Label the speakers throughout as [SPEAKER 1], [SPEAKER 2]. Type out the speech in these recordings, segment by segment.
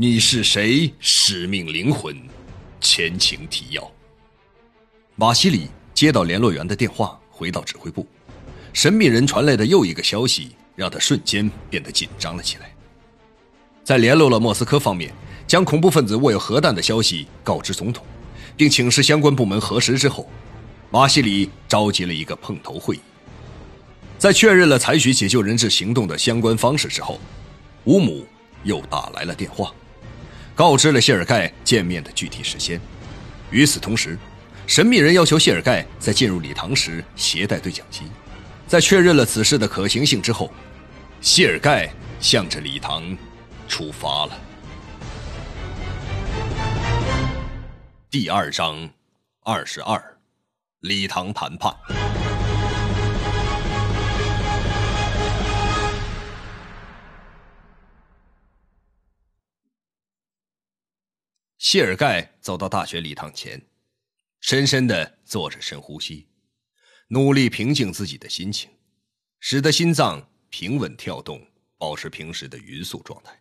[SPEAKER 1] 你是谁？使命灵魂，前情提要。瓦西里接到联络员的电话，回到指挥部。神秘人传来的又一个消息，让他瞬间变得紧张了起来。在联络了莫斯科方面，将恐怖分子握有核弹的消息告知总统，并请示相关部门核实之后，瓦西里召集了一个碰头会议。在确认了采取解救人质行动的相关方式之后，乌姆又打来了电话。告知了谢尔盖见面的具体时间。与此同时，神秘人要求谢尔盖在进入礼堂时携带对讲机。在确认了此事的可行性之后，谢尔盖向着礼堂出发了。第二章二十二，礼堂谈判。谢尔盖走到大学礼堂前，深深的做着深呼吸，努力平静自己的心情，使得心脏平稳跳动，保持平时的匀速状态。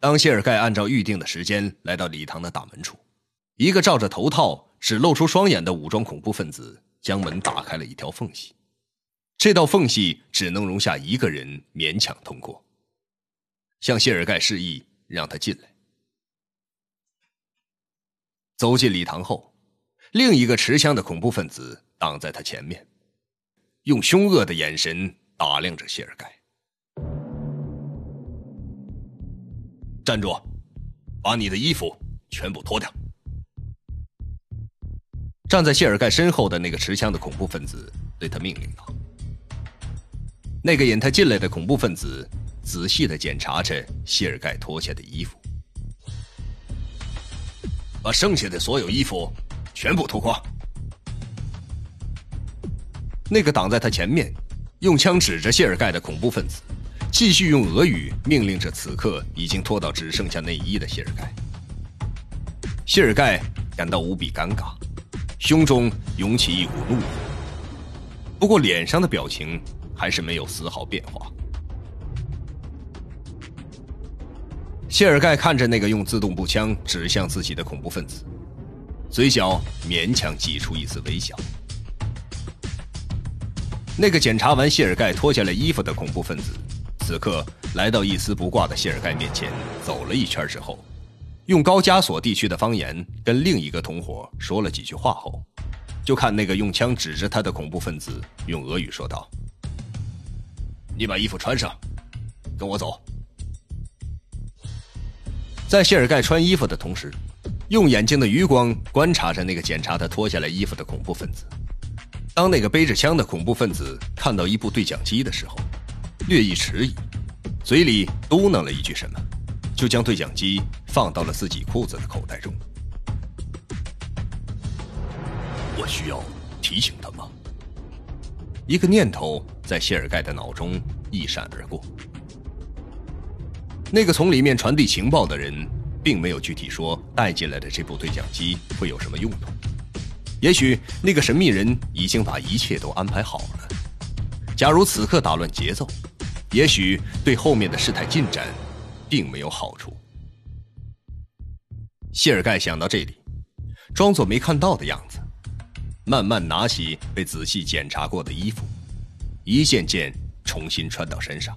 [SPEAKER 1] 当谢尔盖按照预定的时间来到礼堂的大门处，一个罩着头套、只露出双眼的武装恐怖分子将门打开了一条缝隙，这道缝隙只能容下一个人勉强通过，向谢尔盖示意。让他进来。走进礼堂后，另一个持枪的恐怖分子挡在他前面，用凶恶的眼神打量着谢尔盖。站住！把你的衣服全部脱掉！站在谢尔盖身后的那个持枪的恐怖分子对他命令道。那个引他进来的恐怖分子。仔细的检查着谢尔盖脱下的衣服，把剩下的所有衣服全部脱光。那个挡在他前面，用枪指着谢尔盖的恐怖分子，继续用俄语命令着此刻已经脱到只剩下内衣的谢尔盖。谢尔盖感到无比尴尬，胸中涌起一股怒火，不过脸上的表情还是没有丝毫变化。谢尔盖看着那个用自动步枪指向自己的恐怖分子，嘴角勉强挤出一丝微笑。那个检查完谢尔盖脱下来衣服的恐怖分子，此刻来到一丝不挂的谢尔盖面前，走了一圈之后，用高加索地区的方言跟另一个同伙说了几句话后，就看那个用枪指着他的恐怖分子用俄语说道：“你把衣服穿上，跟我走。”在谢尔盖穿衣服的同时，用眼睛的余光观察着那个检查他脱下来衣服的恐怖分子。当那个背着枪的恐怖分子看到一部对讲机的时候，略一迟疑，嘴里嘟囔了一句什么，就将对讲机放到了自己裤子的口袋中。我需要提醒他吗？一个念头在谢尔盖的脑中一闪而过。那个从里面传递情报的人，并没有具体说带进来的这部对讲机会有什么用途。也许那个神秘人已经把一切都安排好了。假如此刻打乱节奏，也许对后面的事态进展，并没有好处。谢尔盖想到这里，装作没看到的样子，慢慢拿起被仔细检查过的衣服，一件件重新穿到身上。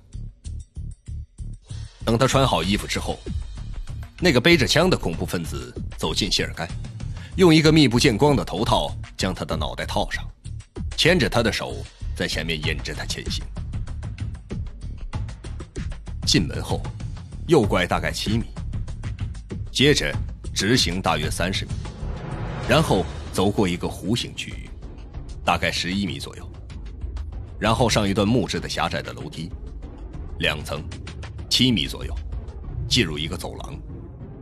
[SPEAKER 1] 等他穿好衣服之后，那个背着枪的恐怖分子走进谢尔盖，用一个密不见光的头套将他的脑袋套上，牵着他的手在前面引着他前行。进门后，右拐大概七米，接着直行大约三十米，然后走过一个弧形区域，大概十一米左右，然后上一段木质的狭窄的楼梯，两层。七米左右，进入一个走廊，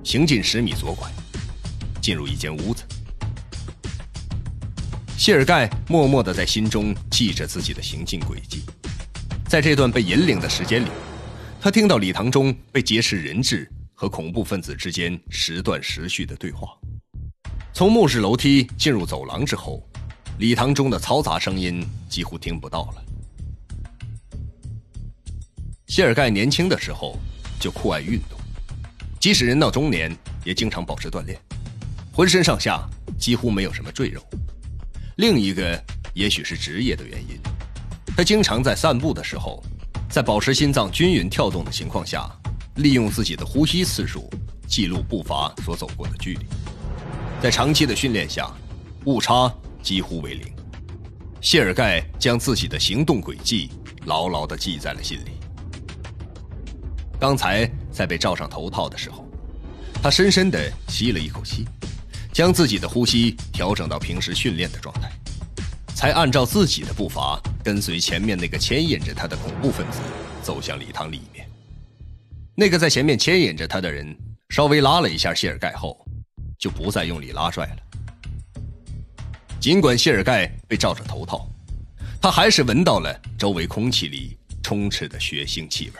[SPEAKER 1] 行进十米左拐，进入一间屋子。谢尔盖默默的在心中记着自己的行进轨迹。在这段被引领的时间里，他听到礼堂中被劫持人质和恐怖分子之间时断时续的对话。从木质楼梯进入走廊之后，礼堂中的嘈杂声音几乎听不到了。谢尔盖年轻的时候就酷爱运动，即使人到中年，也经常保持锻炼，浑身上下几乎没有什么赘肉。另一个也许是职业的原因，他经常在散步的时候，在保持心脏均匀跳动的情况下，利用自己的呼吸次数记录步伐所走过的距离。在长期的训练下，误差几乎为零。谢尔盖将自己的行动轨迹牢牢地记在了心里。刚才在被罩上头套的时候，他深深地吸了一口气，将自己的呼吸调整到平时训练的状态，才按照自己的步伐跟随前面那个牵引着他的恐怖分子走向礼堂里面。那个在前面牵引着他的人稍微拉了一下谢尔盖后，就不再用力拉拽了。尽管谢尔盖被罩着头套，他还是闻到了周围空气里充斥的血腥气味。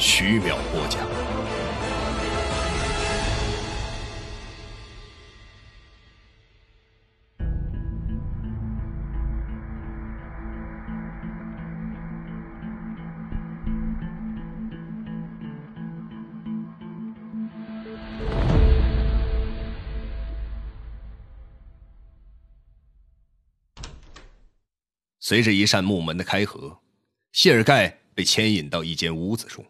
[SPEAKER 1] 徐淼播讲。随着一扇木门的开合，谢尔盖被牵引到一间屋子中，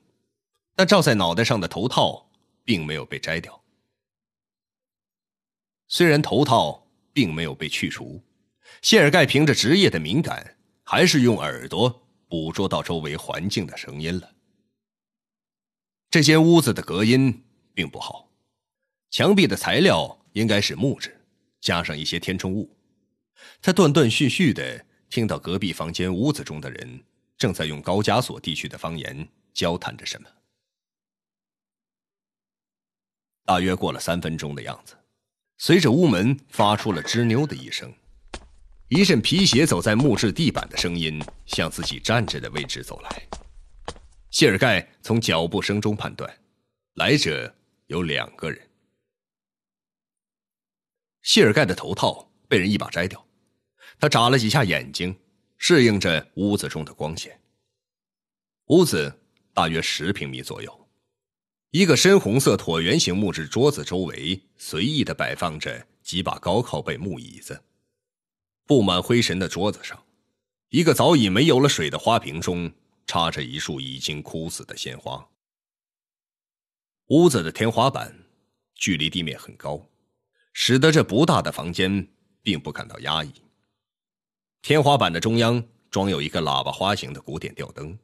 [SPEAKER 1] 但罩在脑袋上的头套并没有被摘掉。虽然头套并没有被去除，谢尔盖凭着职业的敏感，还是用耳朵捕捉到周围环境的声音了。这间屋子的隔音并不好，墙壁的材料应该是木质，加上一些填充物。他断断续续的。听到隔壁房间屋子中的人正在用高加索地区的方言交谈着什么。大约过了三分钟的样子，随着屋门发出了吱扭的一声，一阵皮鞋走在木质地板的声音向自己站着的位置走来。谢尔盖从脚步声中判断，来者有两个人。谢尔盖的头套被人一把摘掉。他眨了几下眼睛，适应着屋子中的光线。屋子大约十平米左右，一个深红色椭圆形木质桌子周围随意的摆放着几把高靠背木椅子。布满灰尘的桌子上，一个早已没有了水的花瓶中插着一束已经枯死的鲜花。屋子的天花板距离地面很高，使得这不大的房间并不感到压抑。天花板的中央装有一个喇叭花形的古典吊灯，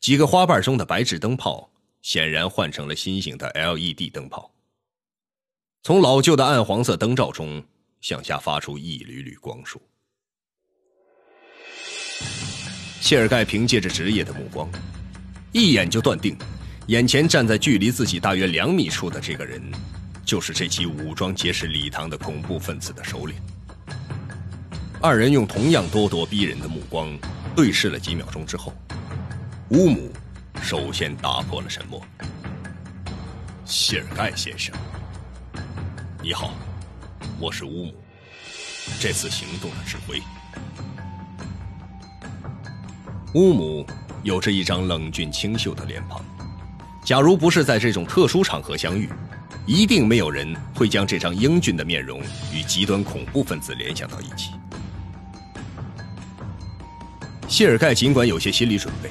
[SPEAKER 1] 几个花瓣中的白炽灯泡显然换成了新型的 LED 灯泡，从老旧的暗黄色灯罩中向下发出一缕缕光束。谢尔盖凭借着职业的目光，一眼就断定，眼前站在距离自己大约两米处的这个人，就是这起武装劫持礼堂的恐怖分子的首领。二人用同样咄咄逼人的目光对视了几秒钟之后，乌姆首先打破了沉默。谢尔盖先生，你好，我是乌姆，这次行动的指挥。乌姆有着一张冷峻清秀的脸庞，假如不是在这种特殊场合相遇，一定没有人会将这张英俊的面容与极端恐怖分子联想到一起。谢尔盖尽管有些心理准备，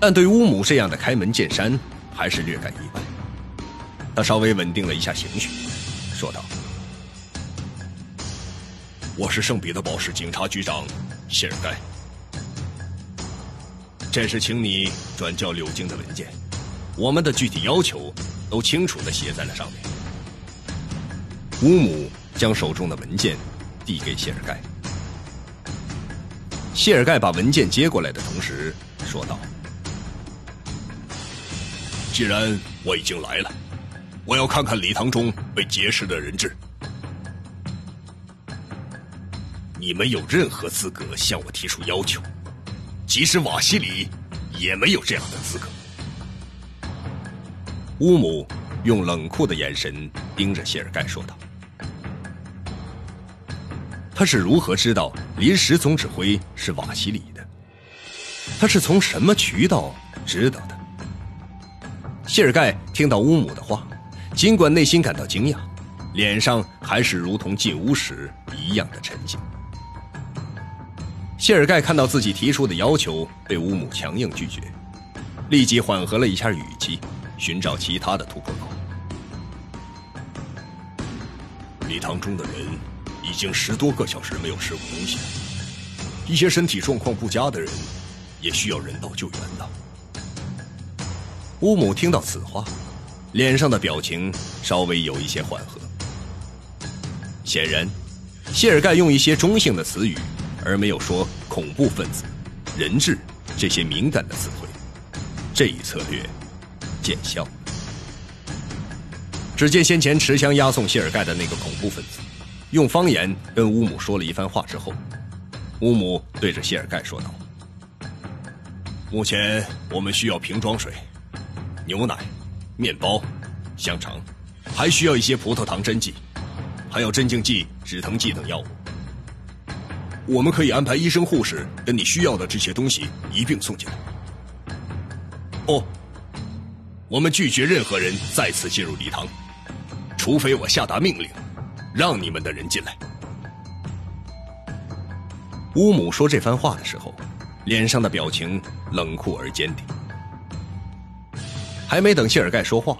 [SPEAKER 1] 但对乌姆这样的开门见山还是略感意外。他稍微稳定了一下情绪，说道：“我是圣彼得堡市警察局长谢尔盖，这是请你转交柳京的文件，我们的具体要求都清楚的写在了上面。”乌姆将手中的文件递给谢尔盖。谢尔盖把文件接过来的同时说道：“
[SPEAKER 2] 既然我已经来了，我要看看礼堂中被劫持的人质。你们有任何资格向我提出要求？即使瓦西里也没有这样的资格。”
[SPEAKER 1] 乌姆用冷酷的眼神盯着谢尔盖说道。他是如何知道临时总指挥是瓦西里的？他是从什么渠道知道的？谢尔盖听到乌姆的话，尽管内心感到惊讶，脸上还是如同进屋时一样的沉静。谢尔盖看到自己提出的要求被乌姆强硬拒绝，立即缓和了一下语气，寻找其他的突破口。
[SPEAKER 2] 礼堂中的人。已经十多个小时没有吃过东西了，一些身体状况不佳的人也需要人道救援的。
[SPEAKER 1] 乌姆听到此话，脸上的表情稍微有一些缓和。显然，谢尔盖用一些中性的词语，而没有说恐怖分子、人质这些敏感的词汇，这一策略见效。只见先前持枪押送谢尔盖的那个恐怖分子。用方言跟乌姆说了一番话之后，乌姆对着谢尔盖说道：“
[SPEAKER 2] 目前我们需要瓶装水、牛奶、面包、香肠，还需要一些葡萄糖针剂，还有镇静剂、止疼剂等药物。我们可以安排医生、护士跟你需要的这些东西一并送进来。哦，我们拒绝任何人再次进入礼堂，除非我下达命令。”让你们的人进来。
[SPEAKER 1] 乌姆说这番话的时候，脸上的表情冷酷而坚定。还没等谢尔盖说话，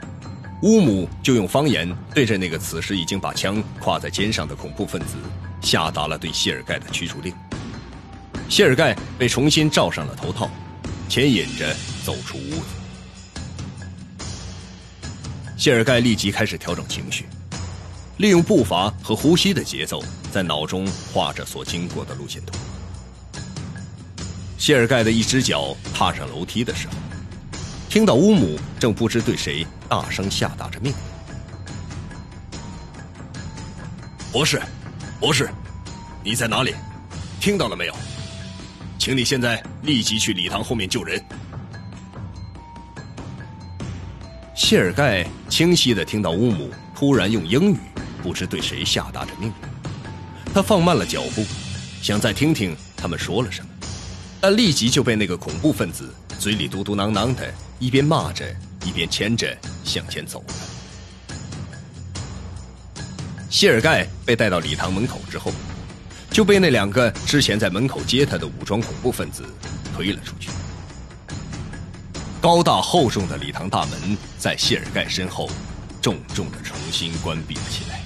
[SPEAKER 1] 乌姆就用方言对着那个此时已经把枪挎在肩上的恐怖分子下达了对谢尔盖的驱逐令。谢尔盖被重新罩上了头套，牵引着走出屋子。谢尔盖立即开始调整情绪。利用步伐和呼吸的节奏，在脑中画着所经过的路线图。谢尔盖的一只脚踏上楼梯的时候，听到乌姆正不知对谁大声下达着命令：“
[SPEAKER 2] 博士，博士，你在哪里？听到了没有？请你现在立即去礼堂后面救人。”
[SPEAKER 1] 谢尔盖清晰的听到乌姆突然用英语。不知对谁下达着命令，他放慢了脚步，想再听听他们说了什么，但立即就被那个恐怖分子嘴里嘟嘟囔囔的，一边骂着，一边牵着向前走。谢尔盖被带到礼堂门口之后，就被那两个之前在门口接他的武装恐怖分子推了出去。高大厚重的礼堂大门在谢尔盖身后重重的重新关闭了起来。